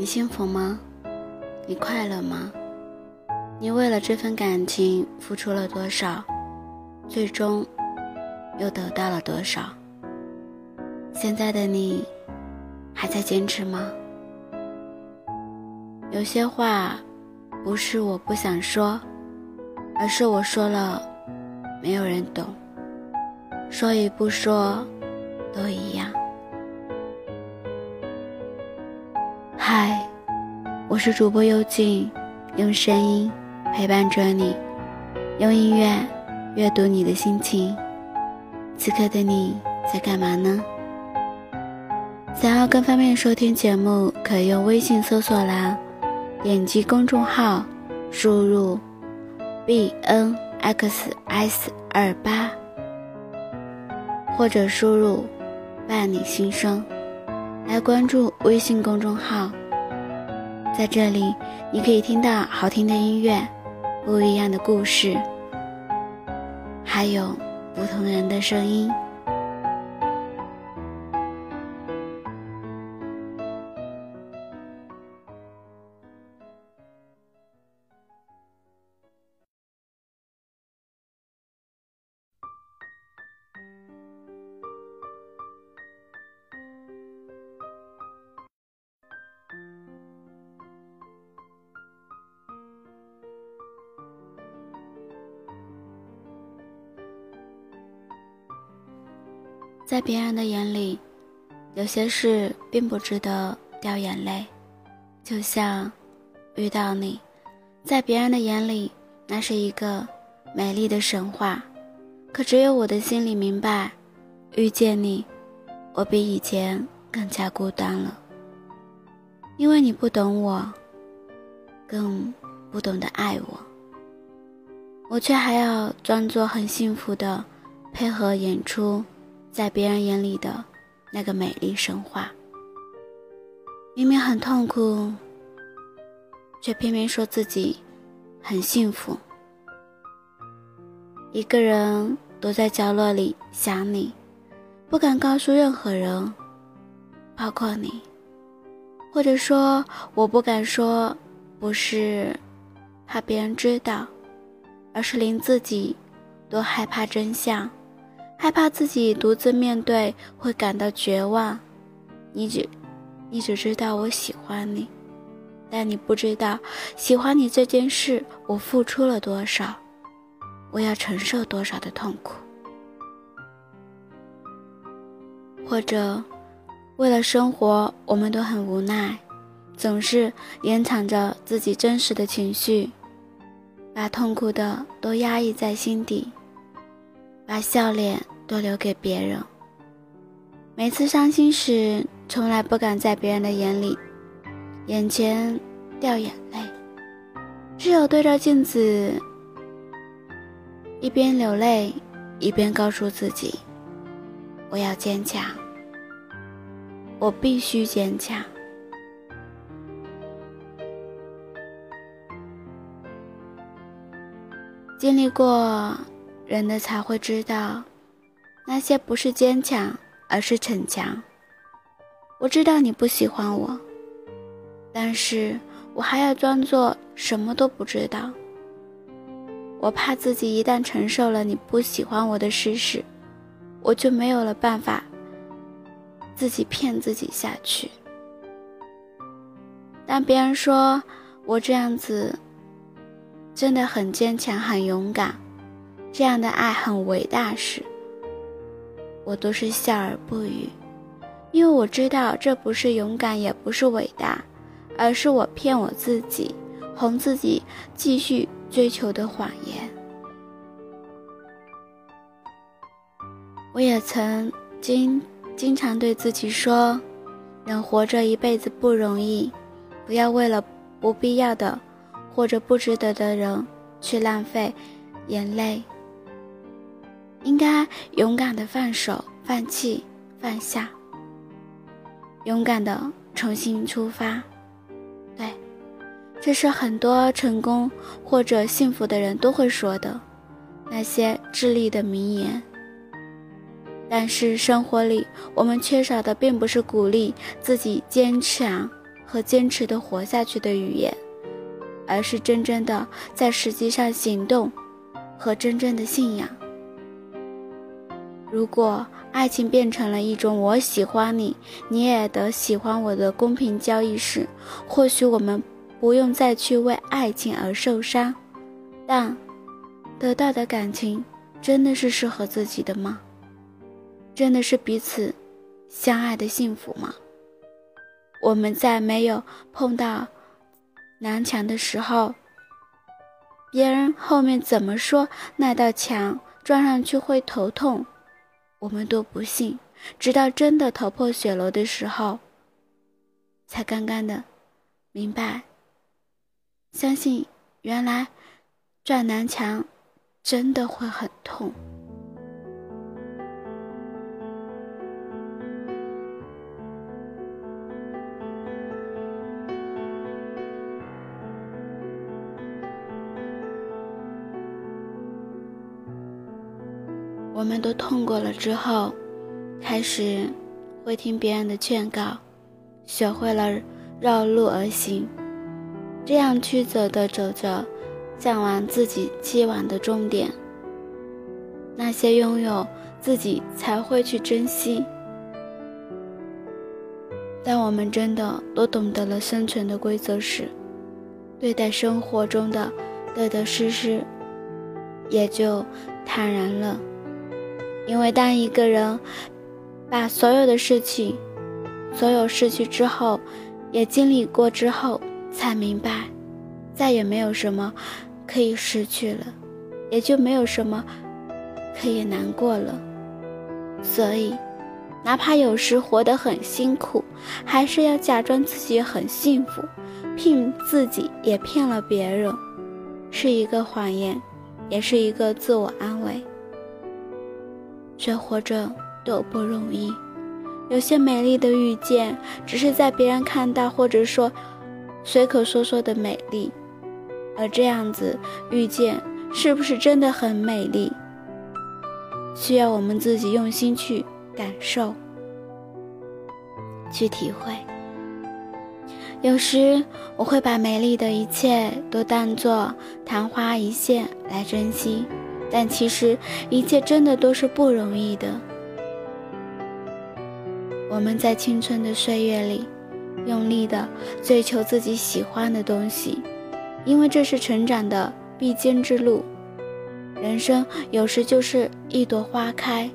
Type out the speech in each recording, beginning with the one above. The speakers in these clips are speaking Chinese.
你幸福吗？你快乐吗？你为了这份感情付出了多少？最终又得到了多少？现在的你还在坚持吗？有些话不是我不想说，而是我说了没有人懂，说与不说都一样。我是主播幽静，用声音陪伴着你，用音乐阅读你的心情。此刻的你在干嘛呢？想要更方便收听节目，可以用微信搜索栏点击公众号，输入 b n x s 二八，或者输入伴你心声来关注微信公众号。在这里，你可以听到好听的音乐，不一样的故事，还有不同人的声音。在别人的眼里，有些事并不值得掉眼泪，就像遇到你，在别人的眼里，那是一个美丽的神话。可只有我的心里明白，遇见你，我比以前更加孤单了。因为你不懂我，更不懂得爱我，我却还要装作很幸福的配合演出。在别人眼里的那个美丽神话，明明很痛苦，却偏偏说自己很幸福。一个人躲在角落里想你，不敢告诉任何人，包括你。或者说，我不敢说，不是怕别人知道，而是连自己都害怕真相。害怕自己独自面对会感到绝望，你只，你只知道我喜欢你，但你不知道喜欢你这件事我付出了多少，我要承受多少的痛苦。或者，为了生活，我们都很无奈，总是掩藏着自己真实的情绪，把痛苦的都压抑在心底。把笑脸都留给别人。每次伤心时，从来不敢在别人的眼里、眼前掉眼泪，只有对着镜子，一边流泪，一边告诉自己：“我要坚强，我必须坚强。”经历过。人的才会知道，那些不是坚强，而是逞强。我知道你不喜欢我，但是我还要装作什么都不知道。我怕自己一旦承受了你不喜欢我的事实，我就没有了办法自己骗自己下去。当别人说我这样子真的很坚强、很勇敢。这样的爱很伟大时，我都是笑而不语，因为我知道这不是勇敢，也不是伟大，而是我骗我自己，哄自己继续追求的谎言。我也曾经经常对自己说，人活着一辈子不容易，不要为了不必要的或者不值得的人去浪费眼泪。应该勇敢的放手、放弃、放下，勇敢的重新出发。对，这是很多成功或者幸福的人都会说的那些智力的名言。但是生活里，我们缺少的并不是鼓励自己坚强和坚持的活下去的语言，而是真正的在实际上行动和真正的信仰。如果爱情变成了一种我喜欢你，你也得喜欢我的公平交易时，或许我们不用再去为爱情而受伤，但得到的感情真的是适合自己的吗？真的是彼此相爱的幸福吗？我们在没有碰到南墙的时候，别人后面怎么说那道墙撞上去会头痛？我们都不信，直到真的头破血流的时候，才刚刚的明白，相信原来撞南墙真的会很痛。我们都痛过了之后，开始会听别人的劝告，学会了绕路而行，这样曲折的走着，向往自己期望的终点。那些拥有自己才会去珍惜。当我们真的都懂得了生存的规则时，对待生活中的得得失失，也就坦然了。因为当一个人把所有的事情、所有失去之后，也经历过之后，才明白，再也没有什么可以失去了，也就没有什么可以难过了。所以，哪怕有时活得很辛苦，还是要假装自己很幸福，骗自己也骗了别人，是一个谎言，也是一个自我安慰。却活着都不容易，有些美丽的遇见，只是在别人看到或者说随口说说的美丽，而这样子遇见是不是真的很美丽，需要我们自己用心去感受、去体会。有时我会把美丽的一切都当作昙花一现来珍惜。但其实，一切真的都是不容易的。我们在青春的岁月里，用力的追求自己喜欢的东西，因为这是成长的必经之路。人生有时就是一朵花开，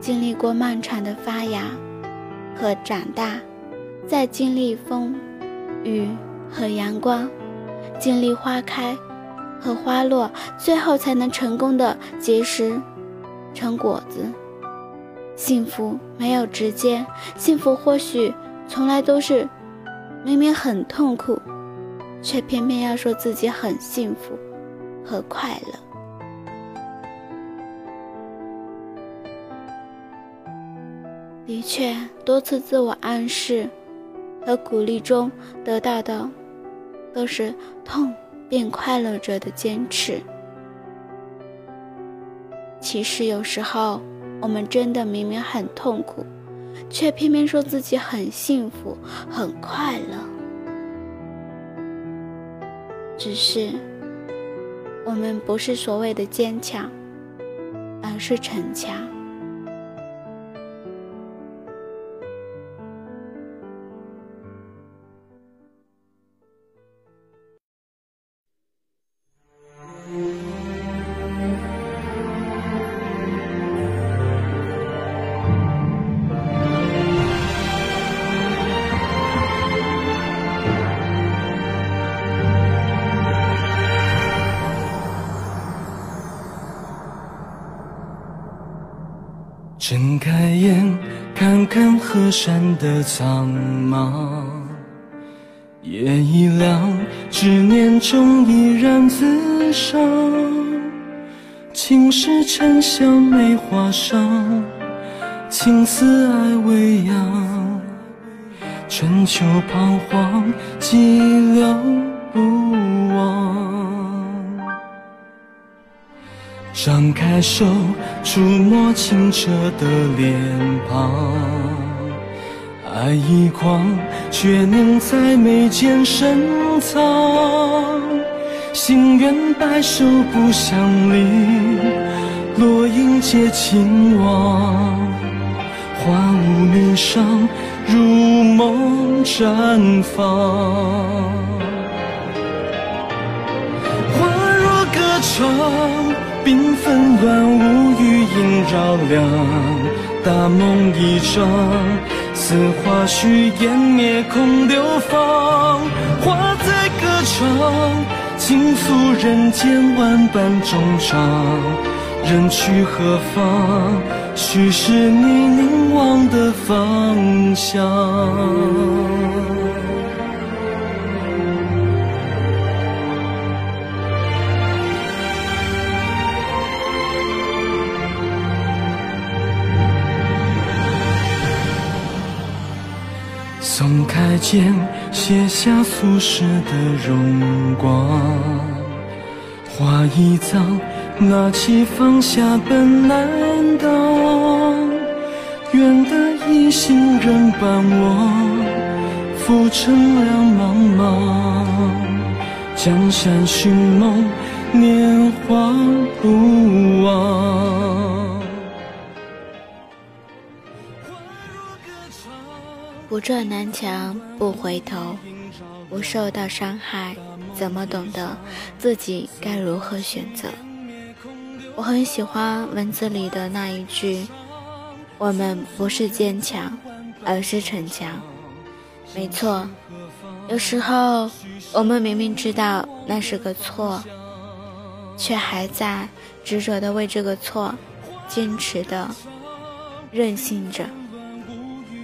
经历过漫长的发芽和长大，再经历风雨和阳光，经历花开。和花落，最后才能成功的结实成果子。幸福没有直接，幸福或许从来都是明明很痛苦，却偏偏要说自己很幸福和快乐。的确，多次自我暗示和鼓励中得到的都是痛。并快乐着的坚持。其实有时候，我们真的明明很痛苦，却偏偏说自己很幸福、很快乐。只是，我们不是所谓的坚强，而是逞强。睁开眼，看看河山的苍茫，夜已凉，执念中依然自伤。青石沉香梅花上，青丝爱未央。春秋彷徨，寂寥不忘。张开手，触摸清澈的脸庞，爱一狂，却凝在眉间深藏。心愿白首不相离，落英皆亲往。花无名伤，如梦绽放。花若歌唱，缤纷乱舞，余音绕梁。大梦一场。似花絮湮灭空流芳，花在歌唱，倾诉人间万般衷肠。人去何方？去是你凝望的方向。松开剑，卸下俗世的荣光。花一葬，拿起放下本难当。愿得一心人伴我，浮沉两茫茫。江山寻梦，年华不忘。不撞南墙不回头，不受到伤害，怎么懂得自己该如何选择？我很喜欢文字里的那一句：“我们不是坚强，而是逞强。”没错，有时候我们明明知道那是个错，却还在执着的为这个错坚持的任性着。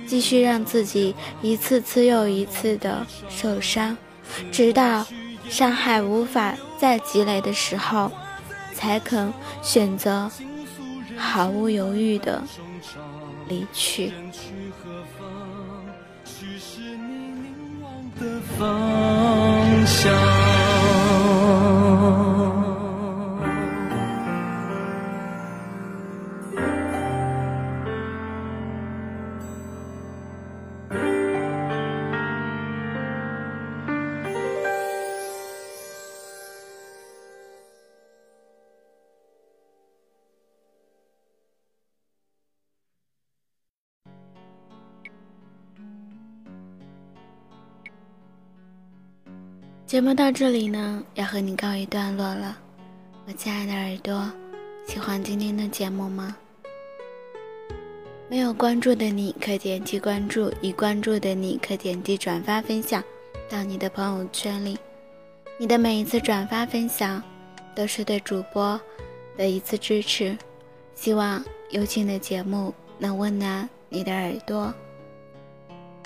继续让自己一次次又一次的受伤，直到伤害无法再积累的时候，才肯选择毫无犹豫的离去。的方向节目到这里呢，要和你告一段落了。我亲爱的耳朵，喜欢今天的节目吗？没有关注的你可点击关注，已关注的你可点击转发分享到你的朋友圈里。你的每一次转发分享，都是对主播的一次支持。希望有情的节目能温暖你的耳朵。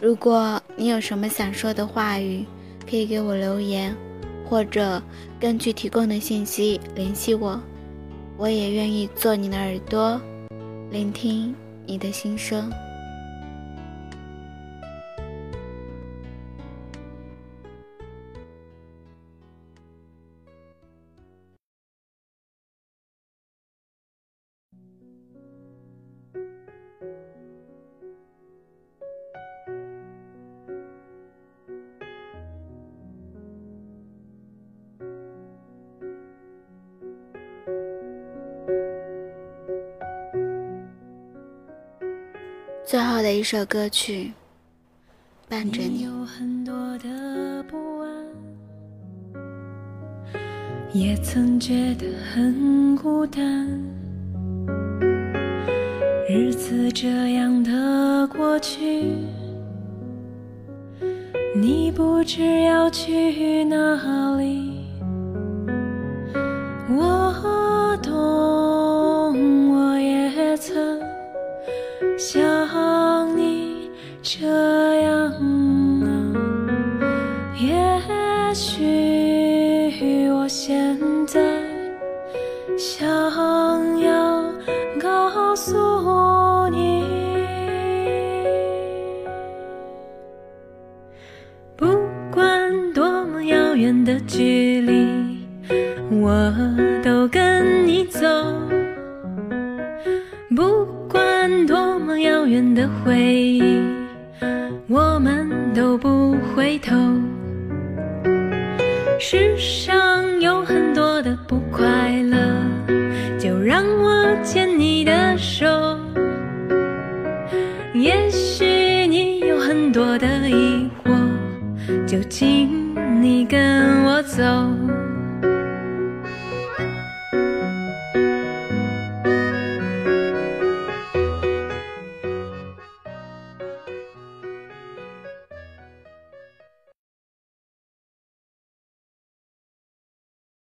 如果你有什么想说的话语，可以给我留言，或者根据提供的信息联系我，我也愿意做你的耳朵，聆听你的心声。的一首歌曲，伴着你。有很多的不安，也曾觉得很孤单。日子这样的过去，你不知要去哪里。我懂，我也曾。想想要告诉你，不管多么遥远的距离，我都跟你走。不管多么遥远的回忆，我们都不回头。世上有很多的不快乐，让我牵你的手。也许你有很多的疑惑，就请你跟我走。